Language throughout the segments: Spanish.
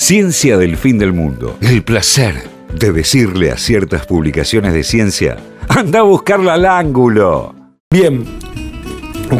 Ciencia del fin del mundo. El placer de decirle a ciertas publicaciones de ciencia, anda a buscarla al ángulo. Bien.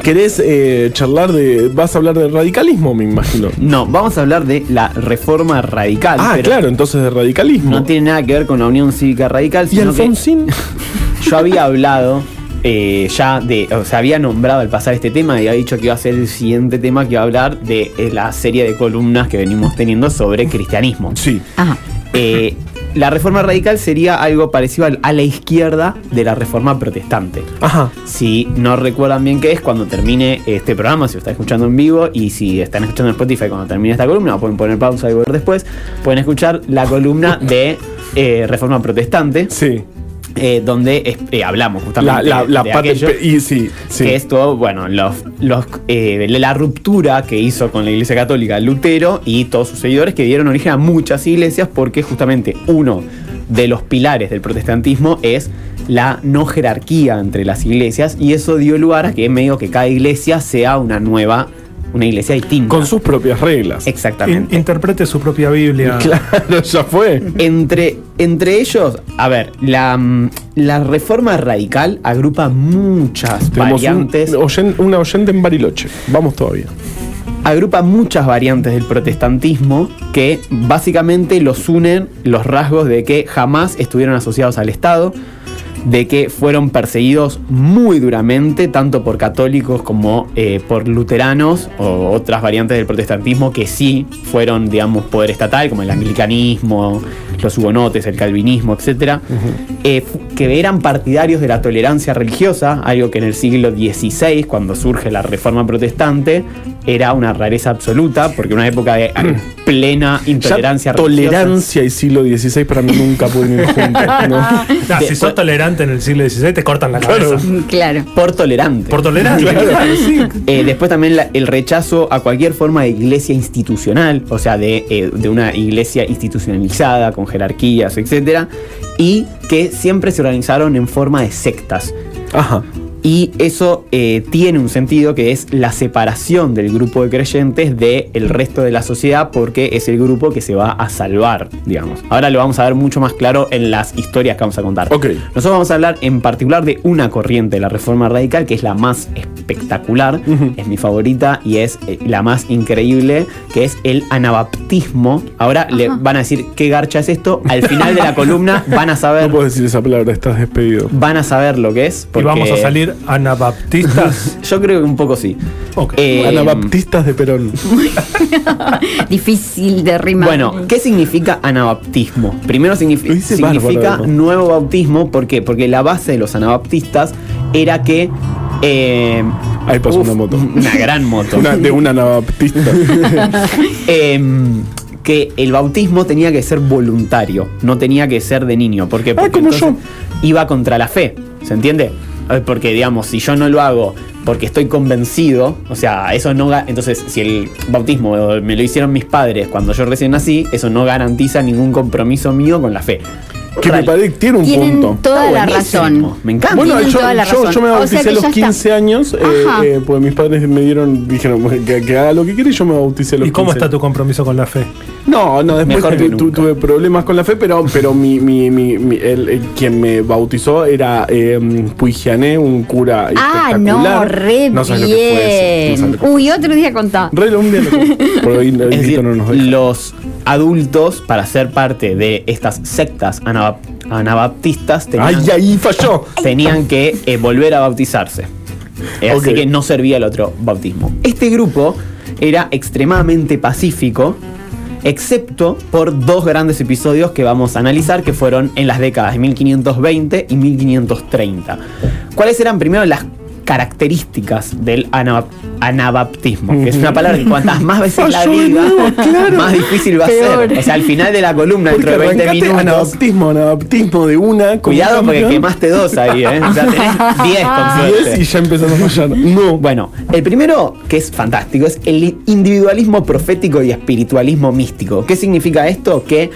¿Querés eh, charlar de. vas a hablar de radicalismo, me imagino? No, vamos a hablar de la reforma radical. Ah, pero claro, entonces de radicalismo. No tiene nada que ver con la Unión Cívica Radical, ¿Y sino que Alfonsín? yo había hablado eh, ya de. O sea, había nombrado al pasar este tema y había dicho que iba a ser el siguiente tema que iba a hablar de eh, la serie de columnas que venimos teniendo sobre cristianismo. Sí. Ajá. Eh, la reforma radical sería algo parecido a la izquierda de la reforma protestante. Ajá. Si no recuerdan bien qué es, cuando termine este programa, si lo están escuchando en vivo y si están escuchando en Spotify cuando termine esta columna, pueden poner pausa y volver después, pueden escuchar la columna de eh, Reforma Protestante, Sí. Eh, donde eh, hablamos La, justamente la, la de parte. aquello, Y sí, sí. que es todo, bueno, los, los, eh, la ruptura que hizo con la Iglesia Católica Lutero y todos sus seguidores que dieron origen a muchas iglesias porque justamente uno de los pilares del protestantismo es la no jerarquía entre las iglesias y eso dio lugar a que medio que cada iglesia sea una nueva, una iglesia distinta. Con sus propias reglas. Exactamente. In- interprete su propia Biblia. Claro, ya fue. Entre, entre ellos, a ver, la, mm, la reforma radical agrupa muchas Tenemos un, variantes. oyen- una oyente en Bariloche. Vamos todavía. agrupa muchas variantes del protestantismo que básicamente los unen los rasgos de que jamás estuvieron asociados al Estado, de que fueron perseguidos muy duramente, tanto por católicos como eh, por luteranos o otras variantes del protestantismo que sí fueron, digamos, poder estatal, como el anglicanismo, los hugonotes, el calvinismo, etc. Eh, que eran partidarios de la tolerancia religiosa, algo que en el siglo XVI, cuando surge la reforma protestante, era una rareza absoluta, porque una época de plena intolerancia Ya religiosa. tolerancia y siglo XVI para mí nunca pueden ir juntos. si sos tolerante en el siglo XVI, te cortan la cabeza. Claro. Por tolerante. Por tolerante. Claro, sí. Eh, después también la- el rechazo a cualquier forma de iglesia institucional, o sea, de, eh, de una iglesia institucionalizada, con jerarquías, etc. Y que siempre se organizaron en forma de sectas. Ajá. Y eso eh, tiene un sentido que es la separación del grupo de creyentes del resto de la sociedad porque es el grupo que se va a salvar, digamos. Ahora lo vamos a ver mucho más claro en las historias que vamos a contar. Ok. Nosotros vamos a hablar en particular de una corriente de la reforma radical que es la más espectacular, es mi favorita y es eh, la más increíble, que es el anabaptismo. Ahora le van a decir qué garcha es esto. Al final de la columna van a saber, No puedo decir esa palabra, estás despedido. van a saber lo que es. Y vamos a salir anabaptistas. Yo creo que un poco sí. Ok. Eh, Anabaptistas de Perón. Difícil de rimar. Bueno, ¿qué significa anabaptismo? Primero significa bárbaro. nuevo bautismo. ¿Por qué? Porque la base de los anabaptistas era que. eh, Ahí pasó una moto. Una gran moto. Una- de un anabaptista. Em, que el bautismo tenía que ser voluntario, no tenía que ser de niño. ¿Por qué? Porque como iba contra la fe, ¿se entiende? Eh, Porque, digamos, si yo no lo hago porque estoy convencido, o sea, eso no... Entonces, si el bautismo me lo hicieron mis padres cuando yo recién nací, eso no garantiza ningún compromiso mío con la fe. que me Real. parece que tiene un Tienen punto. toda la razón. Me encanta. Bueno, yo, toda la yo, razón. yo me O sea bauticé a los ya está. 15 años, eh, eh, porque mis padres me dieron, dijeron que, que haga lo que quiera y yo me bauticé a los ¿Y cómo 15. está tu compromiso con la fe? No, no, después Mejor que tu- tuve problemas con la fe, pero, pero mi, mi, mi, mi- el, el- quien me bautizó era eh, Puigiané, un cura Ah, espectacular. no, re No sabes lo que fue eso, no sabes bien. lo que. Uy, otro día contá. Re un día lo que- Por ahí el Es grito decir, no nos deja. los adultos, para ser parte de estas sectas anabap- anabaptistas, tenían, ¡Ay, falló! tenían que eh, volver a bautizarse. Eh, Así que no servía el otro bautismo. Este grupo era extremadamente pacífico, excepto por dos grandes episodios que vamos a analizar, que fueron en las décadas de 1520 y 1530. ¿Cuáles eran primero las características del anabaptismo? Que es una palabra que cuantas más veces la diga, claro. más difícil va a ser. O sea, al final de la columna, Porque dentro de 20 arrancaste minutos... anabaptismo, anabaptismo de una. Cuidado porque quemaste dos ahí, ¿eh? Ya tenés 10 con Diez suerte. y ya empezamos a fallar. No. Bueno, el primero, que es fantástico, es el individualismo profético y espiritualismo místico. ¿Qué significa esto? Que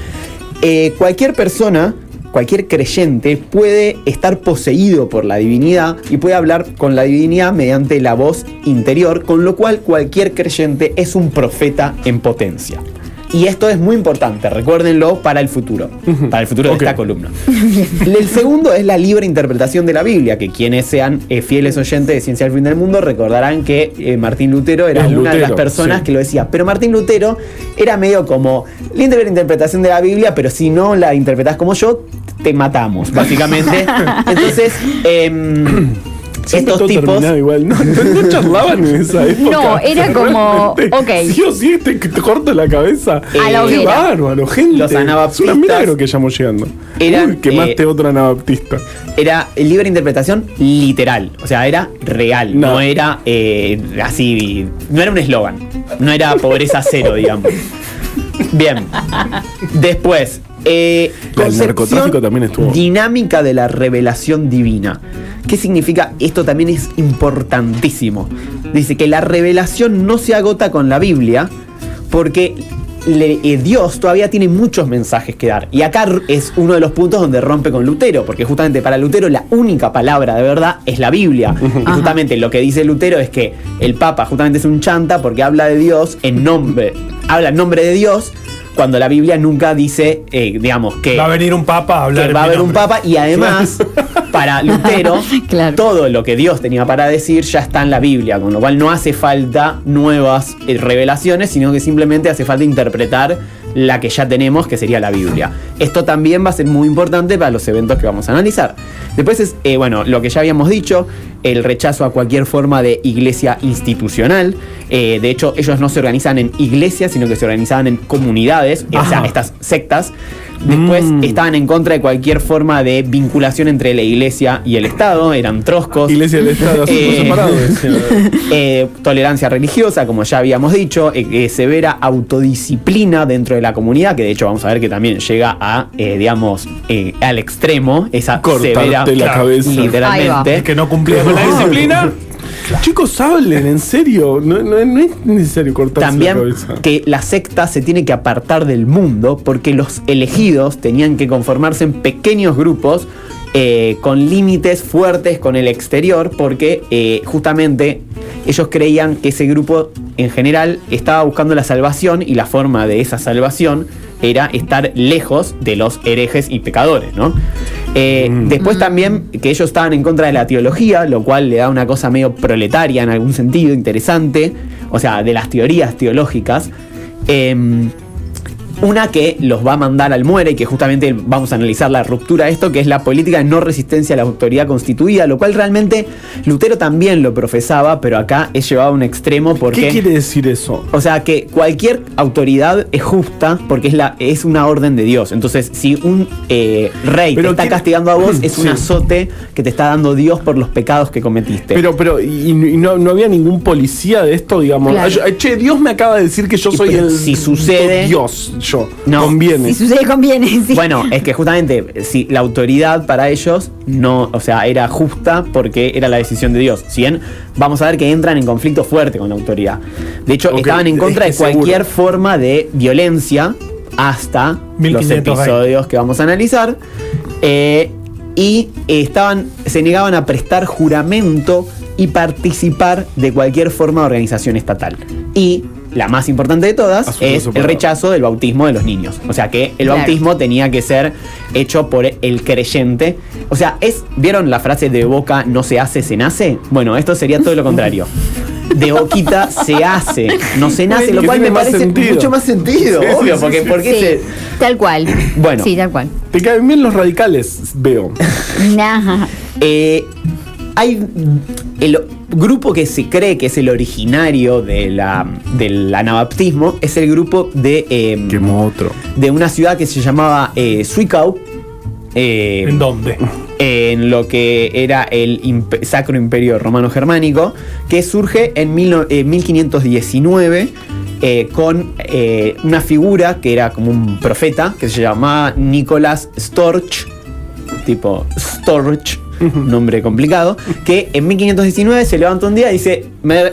eh, cualquier persona, cualquier creyente puede estar poseído por la divinidad y puede hablar con la divinidad mediante la voz interior, con lo cual cualquier creyente es un profeta en potencia. Y esto es muy importante, recuérdenlo para el futuro, para el futuro de esta columna. El segundo es la libre interpretación de la Biblia, que quienes sean eh, fieles oyentes de Ciencia al Fin del Mundo recordarán que eh, Martín Lutero era una de las personas sí. que lo decía. Pero Martín Lutero era medio como libre interpretación de la Biblia, pero si no la interpretás como yo, te matamos, básicamente. Entonces, em, Siempre estos tipos... igual. No, no, no charlaban en esa época. No, era como, ok. Sí o sí, te, te corto la cabeza. A la Qué bárbaro, gente. Los Es anabaptistas un milagro que estamos llegando. eran, Uy, quemaste eh, otro anabaptista. era libre interpretación literal. O sea, era real. No, No. era eh, así. No era un eslogan. No era pobreza cero, digamos. Bien. Después. Eh, El narcotráfico también estuvo. Dinámica de la revelación divina. ¿Qué significa? Esto también es importantísimo. Dice que la revelación no se agota con la Biblia porque le- eh, Dios todavía tiene muchos mensajes que dar. Y acá es uno de los puntos donde rompe con Lutero, porque justamente para Lutero la única palabra de verdad es la Biblia. Y justamente lo que dice Lutero es que el Papa justamente es un chanta porque habla de Dios en nombre, habla en nombre de Dios. Cuando la Biblia nunca dice, eh, digamos, que Va a venir un papa a hablar que va a haber un papa y además para Lutero Claro. todo lo que Dios tenía para decir ya está en la Biblia, con lo cual no hace falta nuevas eh, revelaciones, sino que simplemente hace falta interpretar la que ya tenemos, que sería la Biblia. Esto también va a ser muy importante para los eventos que vamos a analizar. Después es, eh, bueno, lo que ya habíamos dicho, el rechazo a cualquier forma de iglesia institucional. Eh, de hecho, ellos no se organizan en iglesias, sino que se organizaban en comunidades, o sea, Ajá. estas sectas. Después Mm. estaban en contra de cualquier forma de vinculación entre la iglesia y el Estado, eran troscos. Iglesia del Estado, así por Eh, separado. decía. Eh, tolerancia religiosa, como ya habíamos dicho, eh, eh, severa autodisciplina dentro de la comunidad, que de hecho vamos a ver que también llega a, eh, digamos, eh, al extremo, esa Cortarte severa la cabeza. literalmente. El que no cumplía con la disciplina. Chicos, hablen, en serio. No, no- no es necesario cortarse la También cabeza. que la secta se tiene que apartar del mundo porque los elegidos tenían que conformarse en pequeños grupos eh, con límites fuertes con el exterior porque eh, justamente ellos creían que ese grupo en general estaba buscando la salvación y la forma de esa salvación era estar lejos de los herejes y pecadores, ¿no? Eh, Después también que ellos estaban en contra de la teología, lo cual le da una cosa medio proletaria en algún sentido, interesante, o sea, de las teorías teológicas. Em, una que los va a mandar al muere y que justamente vamos a analizar la ruptura de esto, que es la política de no resistencia a la autoridad constituida, lo cual realmente Lutero también lo profesaba, pero acá es llevado a un extremo porque... ¿Qué quiere decir eso? O sea que cualquier autoridad es justa porque es, la, es una orden de Dios. Entonces, si un eh, rey Pero te está castigando a vos, es un Sí. azote que te está dando Dios por los pecados que cometiste. Pero, pero, y, y no, no había ningún policía de esto, digamos. Claro. Ay, che, Dios me acaba de decir que yo soy pero el. si sucede- Dios, yo. No. Conviene. Si sucede, conviene. sí. Bueno, es que justamente si la autoridad para ellos no, o sea, era justa porque era la decisión de Dios. Si bien vamos a ver que entran en conflicto fuerte con la autoridad. De hecho, estaban en contra es de cualquier seguro. forma de violencia hasta 1520. los episodios que vamos a analizar. Eh, y estaban, se negaban a prestar juramento y participar de cualquier forma de organización estatal. Y la más importante de todas Asunto es el rechazo del bautismo de los niños. O sea que el Claro. bautismo tenía que ser hecho por el creyente. O sea, es ¿vieron la frase de boca no se hace, se nace? Bueno, esto sería todo lo contrario. De boquita se hace, no se nace, lo Que cual me parece sentido. mucho más sentido, Sí, obvio, sí, porque, sí. porque Sí, se- tal cual. Bueno. Sí, tal cual. Te caen bien los radicales, veo. Nah. Eh, hay el grupo que se cree que es el originario de la, del anabaptismo, es el grupo de, eh, Quemó otro. de una ciudad que se llamaba eh, Zwickau. eh, ¿En dónde? en lo que era el imp- Sacro Imperio Romano Germánico, que surge en mil no- eh, 1519 eh, con eh, una figura que era como un profeta, que se llamaba Nicolás Storch, tipo Storch, nombre complicado, que en 1519 se levanta un día y dice, me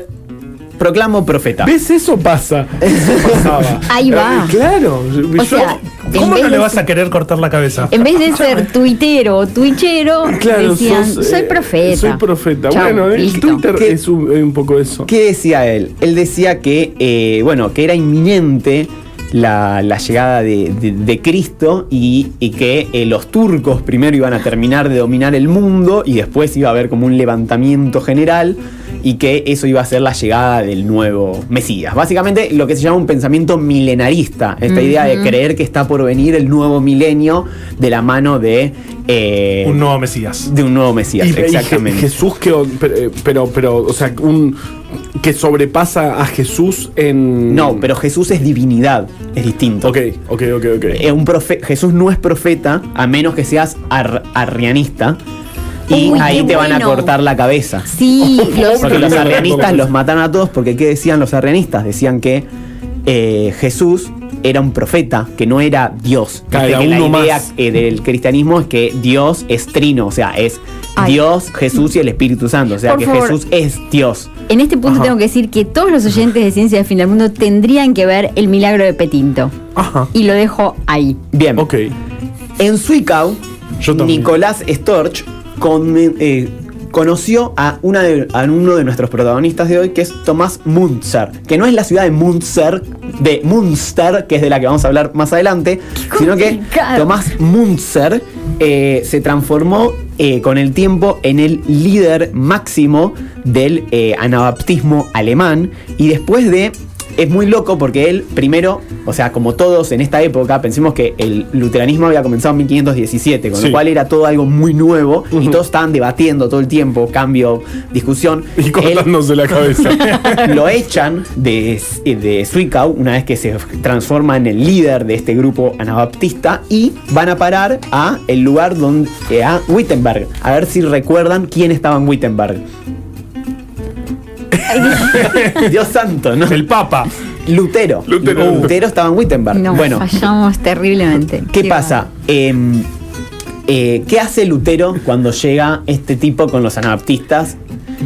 proclamo profeta. ¿Ves? Eso pasa. Eso pasaba. Ahí va. Claro. O yo- sea, ¿Cómo no le de vas a querer cortar la cabeza? En vez de ser tuitero o twitchero, Claro, decían, sos, soy eh, profeta. Soy profeta. Chau, bueno, el. Twitter es un, un poco eso. ¿Qué decía él? Él decía que, eh, bueno, que era inminente la, la llegada de, Cristo y, y que eh, los turcos primero iban a terminar de dominar el mundo y después iba a haber como un levantamiento general y que eso iba a ser la llegada del nuevo Mesías. Básicamente lo que se llama un pensamiento milenarista, esta idea de creer que está por venir el nuevo milenio de la mano de, eh, Un nuevo Mesías. de un nuevo Mesías. Y- y Je- exactamente. Jesús que, pero, pero, pero, o sea, un que sobrepasa a Jesús en. No, pero Jesús es divinidad, es distinto. Ok, ok, ok, ok. Eh, un profe- Jesús no es profeta a menos que seas ar- arrianista. Y Uy, ahí te van a cortar la cabeza. Sí, los, Porque los arrianistas los mataron a todos porque ¿qué decían los arrianistas? Decían que eh, Jesús era un profeta, que no era Dios. Claro, que la idea eh, del cristianismo es que Dios es trino, o sea, es Ay. Dios, Jesús y el Espíritu Santo. O sea, Por que favor. Jesús es Dios. en este punto Ajá. tengo que decir que todos los oyentes de Ciencia del Fin del Mundo tendrían que ver el milagro de Petinto. Ajá. Y lo dejo ahí. Bien. Ok. En también. Nicolás Storch con- eh, conoció a, una de- a uno de nuestros protagonistas de hoy, que es Tomás Munzer, que no es la ciudad de Munzer, de Munster, que es de la que vamos a hablar más adelante, sino que. Tomás Munzer eh, se transformó eh, con el tiempo en el líder máximo del eh, anabaptismo alemán y después de es muy loco porque él primero, o sea, como todos en esta época, pensemos que el luteranismo había comenzado en 1517, con Sí. lo cual era todo algo muy nuevo y todos estaban debatiendo todo el tiempo, cambio, discusión. Y Él- cortándose la cabeza. lo echan de, de Zwickau una vez que se transforma en el líder de este grupo anabaptista y van a parar a el lugar donde a Wittenberg. A ver si recuerdan quién estaba en Wittenberg. Dios santo, ¿no? El Papa. Lutero. Lutero. Lutero estaba en Wittenberg. No, bueno, fallamos terriblemente. ¿qué pasa? Em, eh, ¿Qué hace Lutero cuando llega este tipo con los anabaptistas?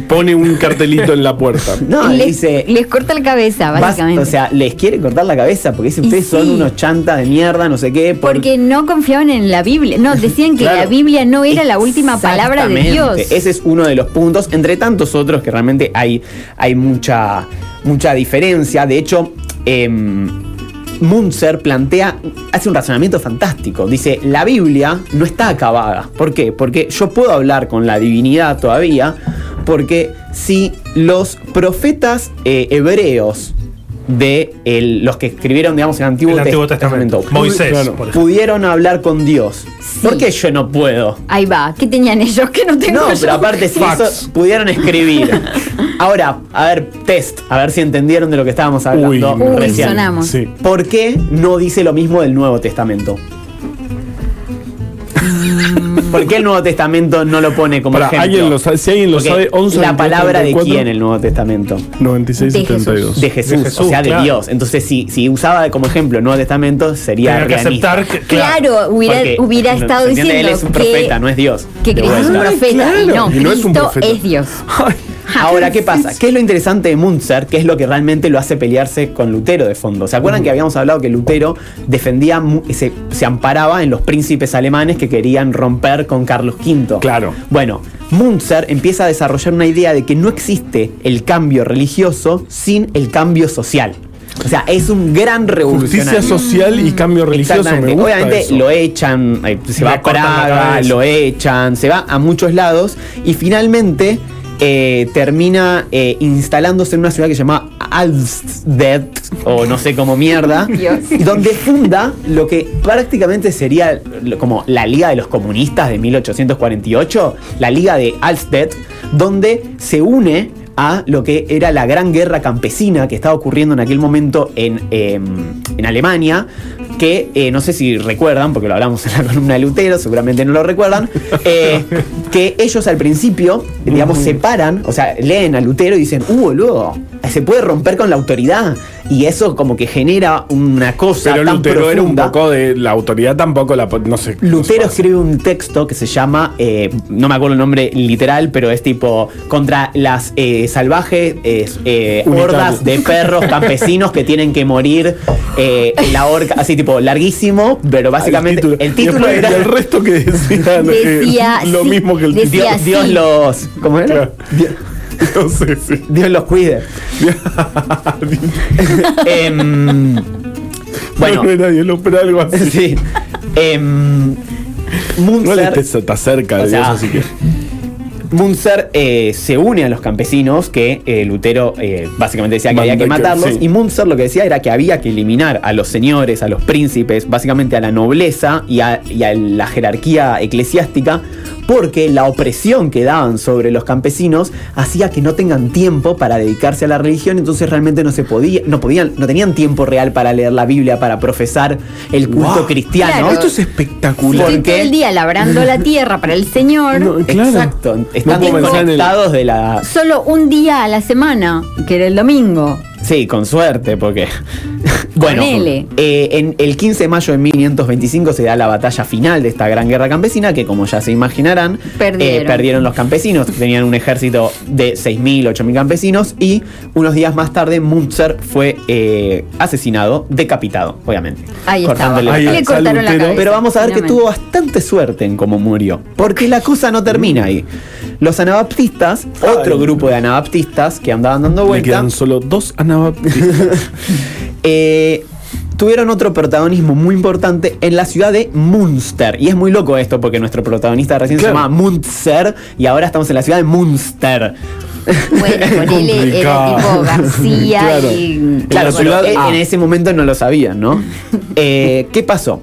Pone un cartelito en la puerta. No, le les, dice. les corta la cabeza, Vas- básicamente. o sea, les quiere cortar la cabeza porque dice ustedes son unos chantas de mierda, no sé qué. por- porque no confiaban en la Biblia. No, decían que Claro. la Biblia no era la última palabra de. Dios. Ese es uno de los puntos, entre tantos otros que realmente hay, hay mucha, mucha diferencia. De hecho, em, Munzer plantea, hace un razonamiento fantástico. Dice, la Biblia no está acabada. ¿Por qué? Porque yo puedo hablar con la divinidad todavía, porque si los profetas eh, hebreos de el- los que escribieron, digamos, el Antiguo, El Antiguo Test- Testamento. Moisés, claro. por pudieron hablar con Dios. Sí. ¿Por qué yo no puedo? Ahí va. ¿Qué tenían ellos que no tengo No, yo? pero aparte si eso pudieron escribir. Ahora, a ver, test, a ver si entendieron de lo que estábamos hablando Uy, Uy, recién. sonamos. Sí. ¿Por qué no dice lo mismo del Nuevo Testamento? ¿Por qué el Nuevo Testamento no lo pone como Para, ejemplo? alguien lo sabe, si alguien lo Porque sabe, 11 La palabra de 34, quién el Nuevo Testamento? 96 De Jesús. 72. De Jesús, De Jesús, o sea, de claro. Dios. Entonces, si, si usaba como ejemplo el Nuevo Testamento, sería Tenía que aceptar que. Claro, hubiera, Porque, hubiera ¿se estado diciendo Él es un que, profeta, no es Dios. que De Cristo es un profeta claro, y no, y no es un Cristo profeta. es Dios. Ay, Ahora, ¿qué pasa? ¿Qué es lo interesante de Munzer? ¿Qué es lo que realmente lo hace pelearse con Lutero de fondo? ¿Se acuerdan que habíamos hablado que Lutero defendía, se, se amparaba en los príncipes alemanes que querían romper con Carlos V? Claro. Bueno, Munzer empieza a desarrollar una idea de que no existe el cambio religioso sin el cambio social. O sea, es un gran revolucionario. Justicia social y cambio religioso. Me Exactamente. gusta Obviamente eso. lo echan, eh, se va a Praga, lo echan, se va a muchos lados y finalmente eh, termina eh, instalándose en una ciudad que se llama Alsted, o no sé cómo mierda, Dios. donde funda lo que prácticamente sería como la Liga de los Comunistas de 1848, la Liga de Alsted, donde se une a lo que era la gran guerra campesina que estaba ocurriendo en aquel momento en, eh, en Alemania, que eh, no sé si recuerdan, porque lo hablamos en la columna de Lutero, seguramente no lo recuerdan, eh, que ellos al principio, digamos, se paran, o sea, leen a Lutero y dicen, uh, boludo, se puede romper con la autoridad. Y eso como que genera una cosa Pero tan Lutero era un poco de. La autoridad tampoco la. No sé. Lutero no escribe un texto que se llama, eh, no me acuerdo el nombre literal, pero es tipo contra las eh, salvajes eh, hordas de perros campesinos que tienen que morir en la horca, así tipo larguísimo, pero básicamente el título, Y era y el resto que decía. eh, Decía, lo sí, mismo que el título. Dios, Dios sí. los, ¿cómo era? Claro. Dios, No sé, sí. Dios los cuide. Em, Bueno, no, algo así. sí. Está cerca O de sea, Dios, así que. Munzer eh, se une a los campesinos que eh, Lutero eh, básicamente decía que había que que- matarlos sí. y Munzer lo que decía era que había que eliminar a los señores, a los príncipes, básicamente a la nobleza y a, y a la jerarquía eclesiástica porque la opresión que daban sobre los campesinos hacía que no tengan tiempo para dedicarse a la religión, entonces realmente no se podía, no podían, no tenían tiempo real para leer la Biblia, para profesar el culto cristiano. Claro. Esto es espectacular. ¿Por Estoy qué? todo el día labrando la tierra para el Señor. No, claro. Exacto, están el- desconectados de la, Solo un día a la semana, que era el domingo. Sí, con suerte, porque. bueno, eh, en el 15 de mayo de 1525 se da la batalla final de esta gran guerra campesina, que como ya se imaginarán, Perdieron. eh, perdieron los campesinos. Tenían un ejército de 6.000, 8.000 campesinos, y unos días más tarde Munzer fue eh, asesinado, decapitado, obviamente. Ahí estaba. Ahí Le cortaron la cabeza. Pero vamos a ver que tuvo bastante suerte en cómo murió. Porque la cosa no termina ahí. Los anabaptistas, otro grupo de anabaptistas que andaban dando Me vuelta, quedan solo dos anabaptistas. eh, tuvieron otro protagonismo muy importante en la ciudad de Münster. Y es muy loco esto porque nuestro protagonista recién Claro. se llamaba Münster y ahora estamos en la ciudad de Münster. Bueno, ponele, era Complicado. tipo García Claro. y. Claro, la ciudad- ah. en ese momento no lo sabían, ¿no? Eh, ¿Qué pasó?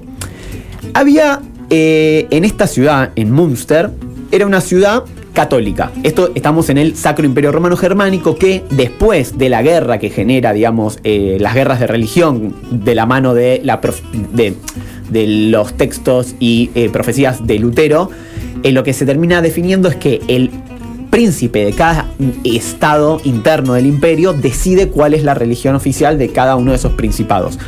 Había eh, en esta ciudad, en Münster, era una ciudad católica. Esto estamos en el Sacro Imperio Romano Germánico que después de la guerra que genera, digamos, eh, las guerras de religión de la mano de, los textos y eh, profecías de Lutero, eh, lo que se termina definiendo es que el príncipe de cada estado interno del imperio decide cuál es la religión oficial de cada uno de esos principados.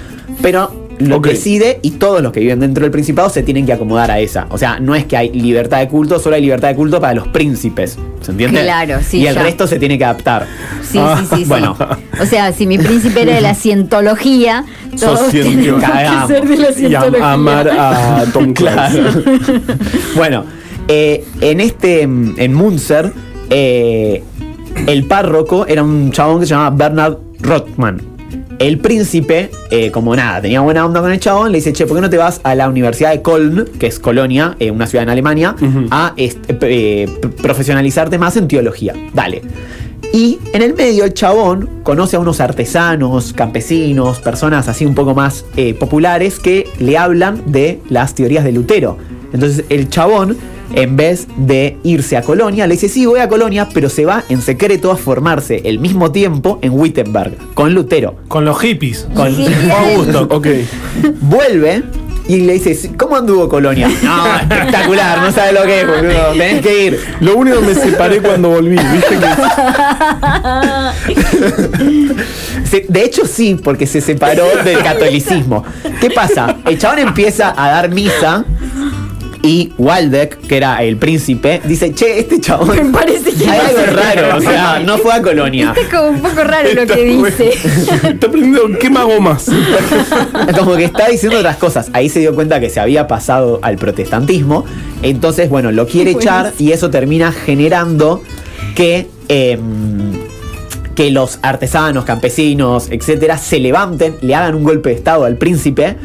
Pero lo Ok. decide y todos los que viven dentro del principado se tienen que acomodar a esa. O sea, no es que hay libertad de culto, solo hay libertad de culto para los príncipes. ¿Se entiende? Claro, sí, Y el ya. resto se tiene que adaptar. Sí, sí, sí, sí. Bueno. O sea, si mi príncipe era de la cientología, todos tenemos que ser de la y cientología. am- amar a Tom Clancy. Claro. bueno, eh, en este, en Munzer, eh, el párroco era un chabón que se llamaba Bernard Rothman. El príncipe, eh, como nada, tenía buena onda con el chabón, le dice, che, ¿por qué no te vas a la Universidad de Köln, que es Colonia, eh, una ciudad en Alemania, a eh, profesionalizarte más en teología? Dale. Y en el medio el chabón conoce a unos artesanos, campesinos, personas así un poco más populares que le hablan de las teorías de Lutero. Entonces el chabón, en vez de irse a Colonia, le dice, sí, voy a Colonia, pero se va en secreto a formarse el mismo tiempo en Wittenberg, con Lutero. Con los hippies. Con, Sí. Con gusto. Ok. Vuelve y le dice, ¿cómo anduvo Colonia? No, espectacular, no sabe lo que es, boludo, tenés que ir. Lo único que me separé cuando volví, ¿viste? Que de hecho, sí, porque se separó del catolicismo. ¿Qué pasa? El chabón empieza a dar misa y Waldeck, que era el príncipe, dice, che, este chabón... Me parece que Hay algo raro, o sea, no fue a Colonia. Está como un poco raro lo que dice. está aprendiendo qué mago más. Como que está diciendo otras cosas. Ahí se dio cuenta que se había pasado al protestantismo. Entonces, bueno, lo quiere echar y eso termina generando que, em, que los artesanos, campesinos, etcétera, se levanten, le hagan un golpe de estado al príncipe,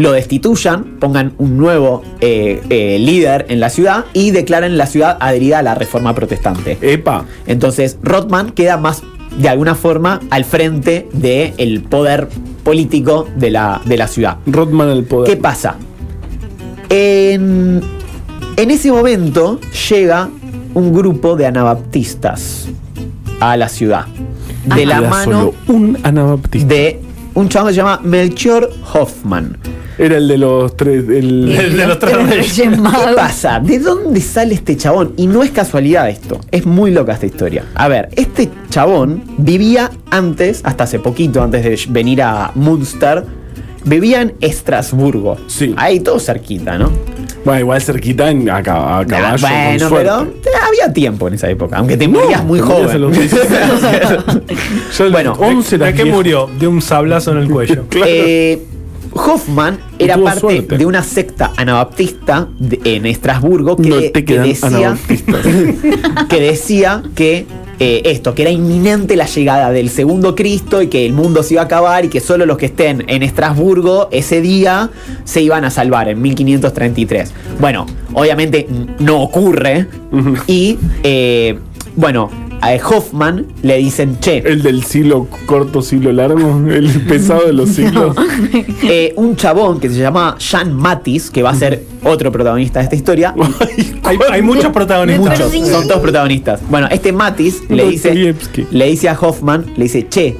lo destituyan, pongan un nuevo eh, eh, líder en la ciudad y declaren la ciudad adherida a la reforma protestante. Epa. Entonces, Rothman queda más, de alguna forma, al frente del poder político de la, de la ciudad. Rodman al poder. ¿Qué pasa? En, en ese momento llega un grupo de anabaptistas a la ciudad. De la mano un anabaptista. de un chabón que se llama Melchior Hoffman. Era el de los tres. El, El de los tres. ¿Qué pasa? ¿De dónde sale este chabón? Y no es casualidad esto. Es muy loca esta historia. A ver, este chabón vivía antes, hasta hace poquito, antes de venir a Munster, vivía en Estrasburgo. Sí. Ahí todo cerquita, ¿no? Bueno, igual cerquita en, a, a caballo. bueno, pero había tiempo en esa época, aunque te No, morías muy te joven. los 16. Yo Bueno, 11 ¿De las qué 10. murió? De un sablazo en el cuello. Claro. Eh, Hoffman era parte suerte. de una secta anabaptista de- en Estrasburgo que, No de- te que quedan decía anabaptistas. que decía que eh, esto, que era inminente la llegada del segundo Cristo y que el mundo se iba a acabar y que solo los que estén en Estrasburgo ese día se iban a salvar en 1533. Bueno, obviamente no ocurre y eh, bueno, a Hoffman le dicen, che, El del siglo corto, siglo largo, el pesado de los siglos. eh, un chabón que se llama Jan Matis, que va a ser otro protagonista de esta historia, Hay, hay muchos protagonistas. Muchos, son todos protagonistas. Bueno, este Matis le dice, le dice a Hoffman, le dice, che,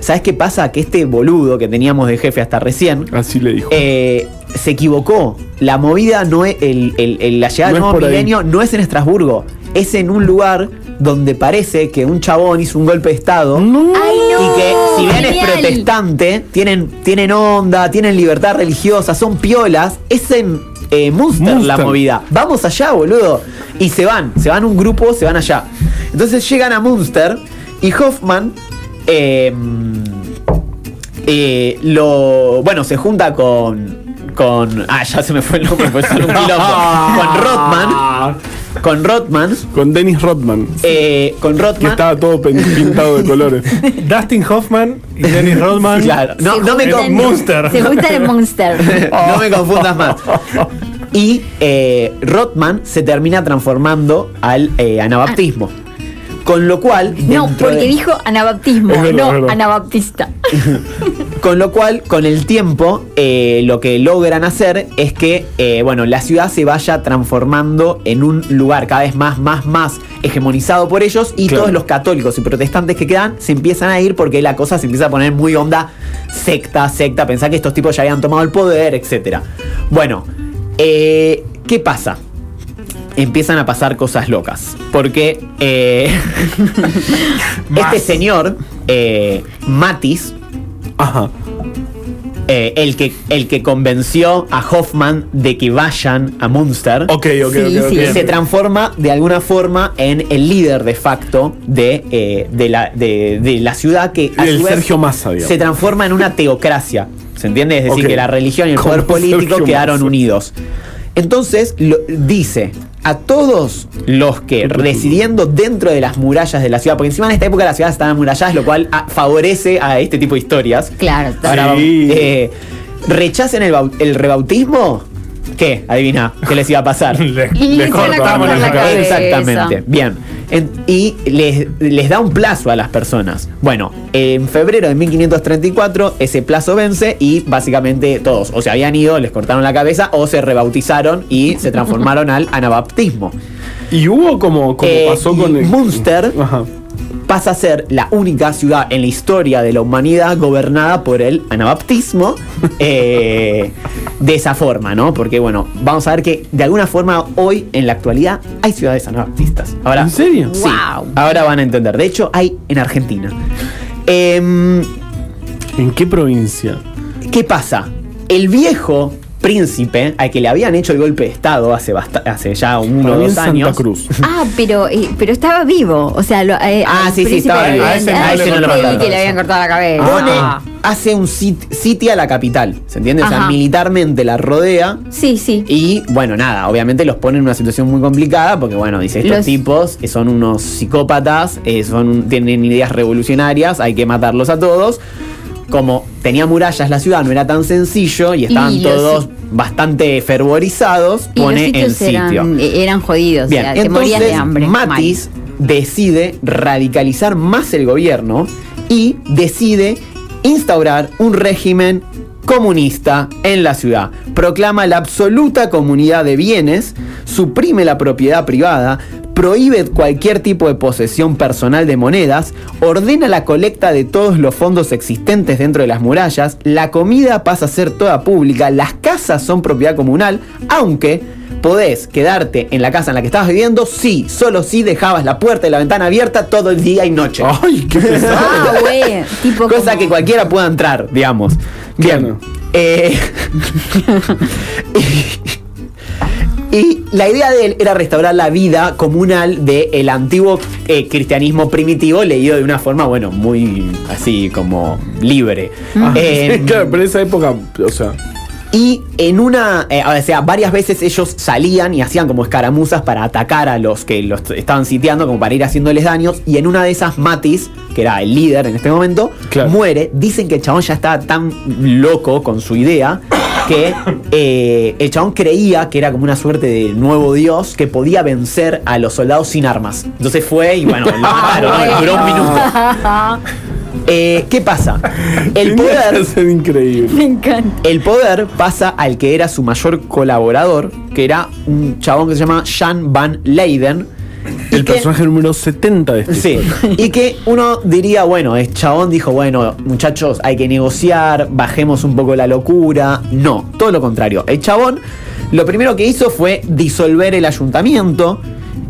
¿sabes qué pasa? Que este boludo que teníamos de jefe hasta recién, Así le dijo. eh, se equivocó. La movida no es, el, el- el- la llegada No del nuevo ahí. milenio no es en Estrasburgo, es en un lugar donde parece que un chabón hizo un golpe de estado. ¡Ay, no! Y que si bien es protestante, tienen, tienen onda, tienen libertad religiosa, son piolas, es en eh, Munster, la movida. Vamos allá, boludo. Y se van, se van un grupo, se van allá. Entonces llegan a Munster y Hoffman eh, eh, lo. Bueno, se junta con. Con. Ah, ya se me fue el nombre, pues un. Con Rothman. Con Rothman. Con Dennis Rodman. eh, con Que Rothman. estaba todo pintado de colores. Dustin Hoffman y Dennis Rodman. Claro, no, Se no me, con- Monster. Se gusta el Monster. no me confundas más. Y eh, Rothman se termina transformando al eh, anabaptismo. Con lo cual. No, porque de- dijo anabaptismo, verdad, no anabaptista. Con lo cual, con el tiempo, eh, lo que logran hacer es que, eh, bueno, la ciudad se vaya transformando en un lugar cada vez más, más, más hegemonizado por ellos y Claro. todos los católicos y protestantes que quedan se empiezan a ir porque la cosa se empieza a poner muy onda secta, secta, pensar que estos tipos ya habían tomado el poder, etc. Bueno, eh, ¿qué pasa? Empiezan a pasar cosas locas. Porque eh, este señor, eh, Matis, Ajá. eh, el, que, el que convenció a Hoffman de que vayan a Munster, Ok, ok, Sí, ok. ok. sí. se transforma de alguna forma en el líder de facto de, eh, de, la, de, de la ciudad que a El su vez Sergio Massa, digamos. se transforma en una teocracia. ¿Se entiende? Es decir, que la religión y el Como poder político Sergio quedaron Massa. unidos. Entonces lo- dice a todos los que residiendo dentro de las murallas de la ciudad, porque encima en esta época las ciudades están amuralladas, lo cual ah, favorece a este tipo de historias. Claro, Ahora, Sí. eh, rechacen el rebautismo. ¿Qué? Adivina, ¿qué les iba a pasar? Le- Y le se la cortamos la la cabeza. Exactamente. Bien. En- y les, les da un plazo a las personas. Bueno, en febrero de 1534 ese plazo vence y básicamente todos o se habían ido, les cortaron la cabeza o se rebautizaron y se transformaron al anabaptismo. Y hubo como, como Eh, pasó con el. Munster Ajá. Pasa a ser la única ciudad en la historia de la humanidad gobernada por el anabaptismo eh, de esa forma, ¿no? Porque bueno, vamos a ver que de alguna forma hoy en la actualidad hay ciudades anabaptistas. Ahora, ¿En serio? Sí, Wow. ahora van a entender. De hecho, hay en Argentina. Em, ¿En qué provincia? ¿Qué pasa? El viejo príncipe, al que le habían hecho el golpe de estado hace, hace ya uno o dos Santa años. Cruz. Ah, pero, eh, pero estaba vivo. O sea, lo, eh, Ah, sí, sí, estaba vivo. habían- A ese no le la que le habían cortado la cabeza. Pone, Ah. hace un sit- sitio a la capital, ¿se entiende? O sea, Ajá. militarmente la rodea. Sí, sí. Y bueno, nada, obviamente los pone en una situación muy complicada porque, bueno, dice, estos Los- tipos eh, son unos psicópatas, eh, son, tienen ideas revolucionarias, hay que matarlos a todos. Como tenía murallas la ciudad, no era tan sencillo y estaban Y los- todos bastante fervorizados, Y pone en sitios sitio. eran, eh, eran jodidos. Bien, o sea, te morías de entonces hambre. Matis decide radicalizar más el gobierno y decide instaurar un régimen comunista en la ciudad. Proclama la absoluta comunidad de bienes, suprime la propiedad privada, prohíbe cualquier tipo de posesión personal de monedas, ordena la colecta de todos los fondos existentes dentro de las murallas, la comida pasa a ser toda pública, las casas son propiedad comunal, aunque podés quedarte en la casa en la que estabas viviendo si, solo si dejabas la puerta y la ventana abierta todo el día y noche. ¡Ay, qué pesado! Ah. Tipo Cosa como- que cualquiera pueda entrar, digamos. Bien. Claro. Eh, y, la idea de él era restaurar la vida comunal del antiguo eh, cristianismo primitivo, leído de una forma, bueno, muy así como libre. Ah, Eh, claro, pero en esa época, o sea, Y en una, eh, o sea, varias veces ellos salían y hacían como escaramuzas para atacar a los que los estaban sitiando, como para ir haciéndoles daños. Y en una de esas, Matis, que era el líder en este momento, Claro. muere. Dicen que el chabón ya estaba tan loco con su idea que eh, el chabón creía que era como una suerte de nuevo dios que podía vencer a los soldados sin armas. Entonces fue y bueno, lo mataron, ¿no? duró un minuto. Eh, ¿Qué pasa? El poder ser increíble. Me encanta. el poder pasa al que era su mayor colaborador, que era un chabón que se llama Jan Van Leyden. El que- personaje número 70 de este Sí, y que uno diría, bueno, el chabón dijo, bueno, muchachos, hay que negociar, bajemos un poco la locura. No, todo lo contrario. El chabón lo primero que hizo fue disolver el ayuntamiento.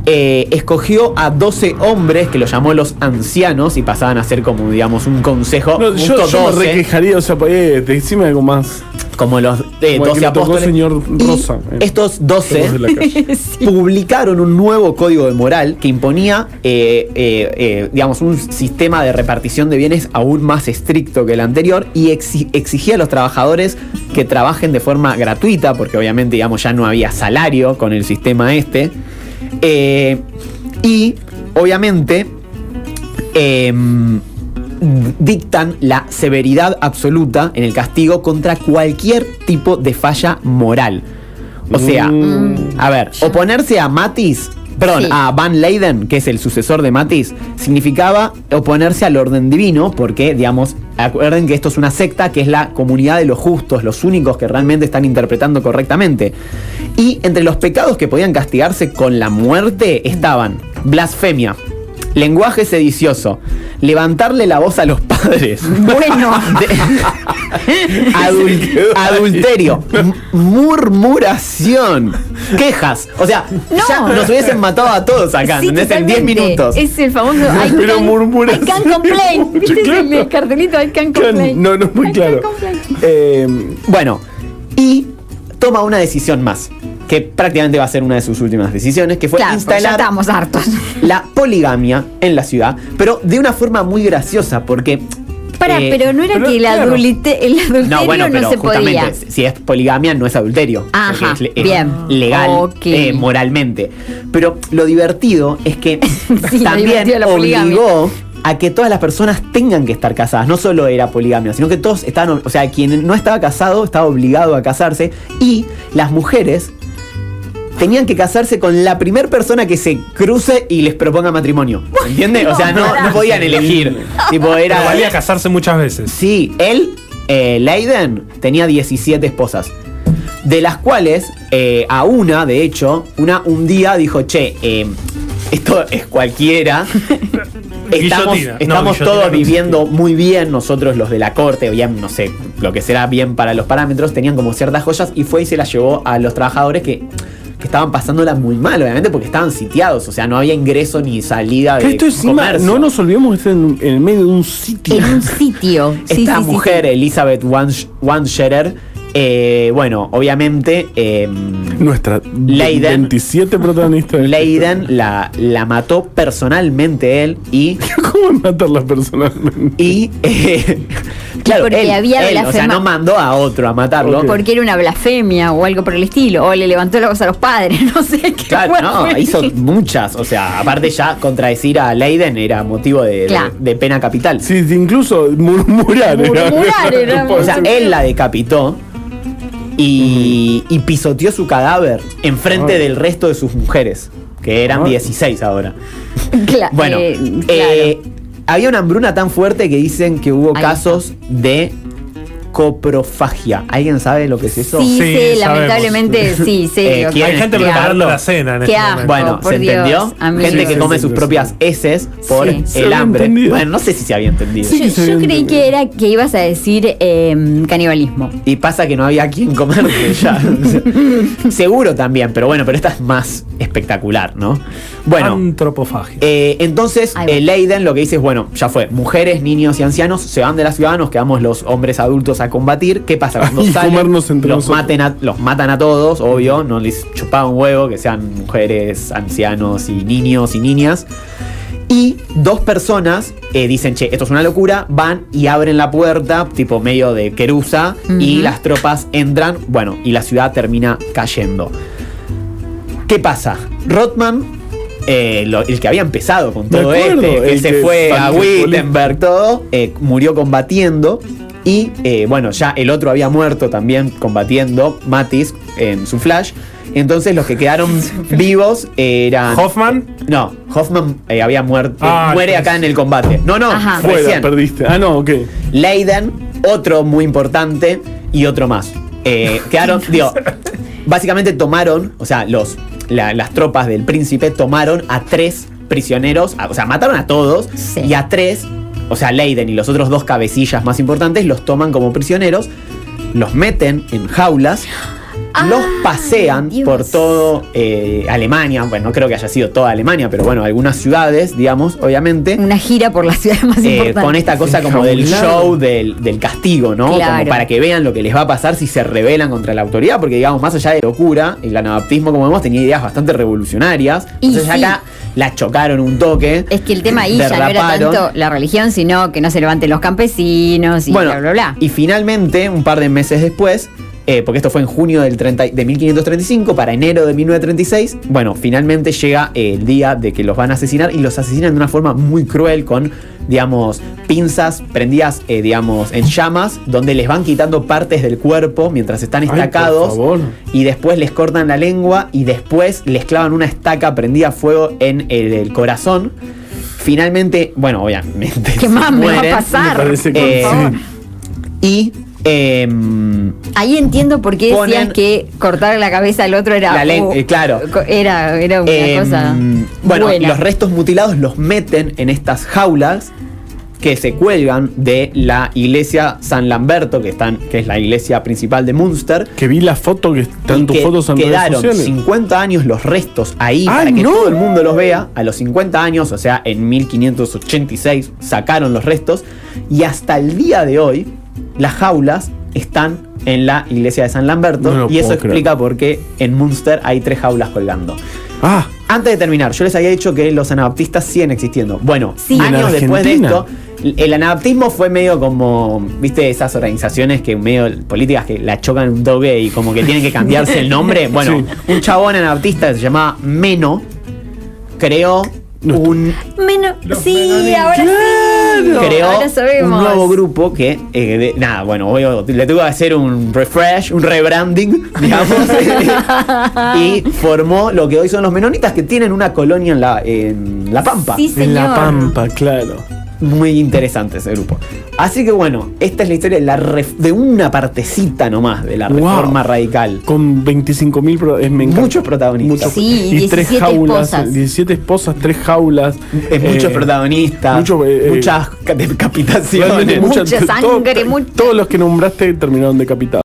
Eh, escogió a 12 hombres que los llamó los ancianos y pasaban a ser como, digamos, un consejo. No, yo, yo me 12, requejaría, o sea, eh, decime algo más. como los eh, Como el 12 que le tocó apóstoles. señor Y Rosa, eh. estos 12 Todos de la calle. publicaron un nuevo código de moral que imponía, eh, digamos, un sistema de repartición de bienes aún más estricto que el anterior y exi- exigía a los trabajadores que trabajen de forma gratuita, porque obviamente, digamos, ya no había salario con el sistema este. Eh, y, obviamente, em, dictan la severidad absoluta en el castigo contra cualquier tipo de falla moral. O sea, Mm. a ver, oponerse a Matis, perdón, Sí. a Van Leyden, que es el sucesor de Matis, significaba oponerse al orden divino, porque, digamos, acuerden que esto es una secta que es la comunidad de los justos, los únicos que realmente están interpretando correctamente. Y entre los pecados que podían castigarse con la muerte estaban blasfemia, lenguaje sedicioso, levantarle la voz a los padres. Bueno. De- adul- adulterio, murmuración, quejas. O sea, No. ya nos hubiesen matado a todos acá, Sí, ¿entendés? En 10 totalmente. minutos. Es el famoso I Pero can, murmuras I can complain. ¿Viste el cartelito I can complain? No, no es muy I claro. Eh, Bueno, y toma una decisión más, que prácticamente va a ser una de sus últimas decisiones, que fue Claro, porque ya instalar estábamos hartos. la poligamia en la ciudad, pero de una forma muy graciosa, porque... Para, eh, pero no era pero que el, claro. adulite- el adulterio no, No, bueno, pero se justamente, podía. si es poligamia no es adulterio. Ajá, es, bien. legal eh, moralmente. Pero lo divertido es que Sí, también obligó a que todas las personas tengan que estar casadas. No solo era poligamia, sino que todos estaban, o sea, quien no estaba casado estaba obligado a casarse y las mujeres tenían que casarse con la primer persona que se cruce y les proponga matrimonio. ¿Entiendes? o sea, no, no podían elegir. tipo, era Pero valía casarse muchas veces. Sí, él, eh, Leiden, tenía 17 esposas. De las cuales, eh, a una, de hecho, una un día dijo, che, eh, esto es cualquiera. Estamos. No, todos no viviendo muy bien, nosotros los de la corte, bien, no sé, lo que será bien para los parámetros, tenían como ciertas joyas y fue y se las llevó a los trabajadores que, que estaban pasándola muy mal, obviamente, porque estaban sitiados, o sea, no había ingreso ni salida de que esto encima, comercio. no nos olvidemos, está en, en el medio de un sitio. En un sitio. Sí, Esta sí, mujer, sí. Elizabeth Wansch- Wanscherer, eh, bueno, obviamente eh, Nuestra Leiden. 27 protagonistas. de Leiden la, la mató personalmente él y. ¿Cómo matarla personalmente? Y. eh, claro, Porque él, había él, o sea, no mandó a otro a matarlo. Porque era una blasfemia o algo por el estilo. O le levantó la voz a los padres. No sé qué. Claro, no, hizo muchas. O sea, aparte ya contradecir a Leiden era motivo de, de- Claro. de pena capital. Sí, incluso murmurar. era- Murmurar era- O sea, él la decapitó y, y pisoteó su cadáver enfrente Ah. del resto de sus mujeres, que eran Ah. 16 ahora. Cla- Bueno, eh, claro. eh, había una hambruna tan fuerte que dicen que hubo Ahí casos de coprofagia. ¿Alguien sabe lo que es eso? Sí, Sí, lamentablemente sí, sí. Eh, o sea, ¿quieren Hay gente preparando la cena en Qué este momento. Bueno, ¿se Dios, entendió? Gente que come sus propias heces por el hambre. entendido. Bueno, no sé si se había entendido. Sí. Yo, que se yo había creí entendido. que era que ibas a decir eh, canibalismo. Y pasa que no había quien comer ya. Seguro también, pero bueno, pero esta es más espectacular, ¿no? Bueno. Antropofagia. Eh, entonces, eh, Leiden lo que dice es, bueno, ya fue, mujeres, niños y ancianos se van de la ciudad, nos quedamos los hombres adultos a combatir. ¿Qué pasa? Cuando Y salen, comernos entre los, nosotros. maten a- los matan a todos, obvio, no les chupaba un huevo que sean mujeres, ancianos y niños y niñas. Y dos personas eh, dicen, che, esto es una locura, van y abren la puerta, tipo medio de querusa, y las tropas entran, bueno, y la ciudad termina cayendo. ¿Qué pasa? Rothman, eh, lo- el que había empezado con todo acuerdo, este, que se que fue a Wittenberg, todo, eh, murió combatiendo. Y eh, bueno, ya el otro había muerto también combatiendo, Matis, en su flash. Entonces los que quedaron vivos eran. Hoffman. No, Hoffman eh, había muerto. Ah, muere entonces- acá en el combate. No, no, Ajá. Fuera, perdiste. Ah, no, ok. Leiden, otro muy importante y otro más. Eh, quedaron, digo, básicamente tomaron, o sea, los, la- las tropas del príncipe tomaron a tres prisioneros, a- o sea, mataron a todos Sí. y a tres, o sea, Leiden y los otros dos cabecillas más importantes los toman como prisioneros, los meten en jaulas. Los Ah, pasean Dios. por todo eh, Alemania, bueno, no creo que haya sido toda Alemania, pero bueno, algunas ciudades, digamos, obviamente. Una gira por la ciudad más Eh, importante. con esta cosa como del show del, del castigo, ¿no? Claro. Como para que vean lo que les va a pasar si se rebelan contra la autoridad, porque digamos, más allá de locura, el anabaptismo, como vemos, tenía ideas bastante revolucionarias. Y Entonces sí. acá la chocaron un toque. Es que el tema ahí ya no era tanto la religión, sino que no se levanten los campesinos y bueno, bla, bla, bla. y finalmente, un par de meses después, eh, porque esto fue en junio del 30 de 1535 para enero de 1936, bueno, finalmente llega el día de que los van a asesinar y los asesinan de una forma muy cruel con, digamos, pinzas prendidas, eh, digamos, en llamas, donde les van quitando partes del cuerpo mientras están por estacados favor. y después les cortan la lengua y después les clavan una estaca prendida a fuego en el, el corazón. Finalmente, bueno, obviamente. ¿Qué más me va a mueren. pasar? Me parece Eh. Y em, Ahí entiendo por qué decías ponen- que cortar la cabeza al otro era. La uh, eh, claro. Era, era una em, cosa. bueno, buena. los restos mutilados los meten en estas jaulas que se cuelgan de la iglesia San Lamberto, que, están, que es la iglesia principal de Munster. Que vi la foto que están tus que fotos en quedaron sociales. 50 años los restos ahí ¡Ay, para que no! todo el mundo los vea. A los 50 años, o sea, en 1586, sacaron los restos. Y hasta el día de hoy, las jaulas están en la iglesia de San Lamberto. No y eso creer. explica por qué en Munster hay tres jaulas colgando. Ah, Antes de terminar, yo les había dicho que los anabaptistas siguen existiendo. Bueno, Sí. ¿En años después de esto, el anabaptismo fue medio como, viste, esas organizaciones que medio políticas que la chocan un toque y como que tienen que cambiarse el nombre. Bueno, Sí. un chabón anabaptista que se llamaba Meno creó un Menos. Los Sí, ahora sí. creó ahora sabemos. un nuevo grupo que, eh, de- nada, bueno, voy a- le tuve que hacer un refresh, un rebranding, digamos, y formó lo que hoy son los menonitas que tienen una colonia en la, en la Pampa. Sí, en la pampa, claro. Muy interesante ese grupo. Así que bueno, esta es la historia de, la ref- de una partecita nomás de la Wow. reforma radical. Con 25 mil Muchos protagonistas. Sí, y tres 17 jaulas, esposas. 17 esposas, tres jaulas. Eh, muchos eh, protagonistas, mucho, eh, eh, muchas ca- decapitaciones. Mucha sangre, todo- mucha- Todos los que nombraste terminaron decapitados.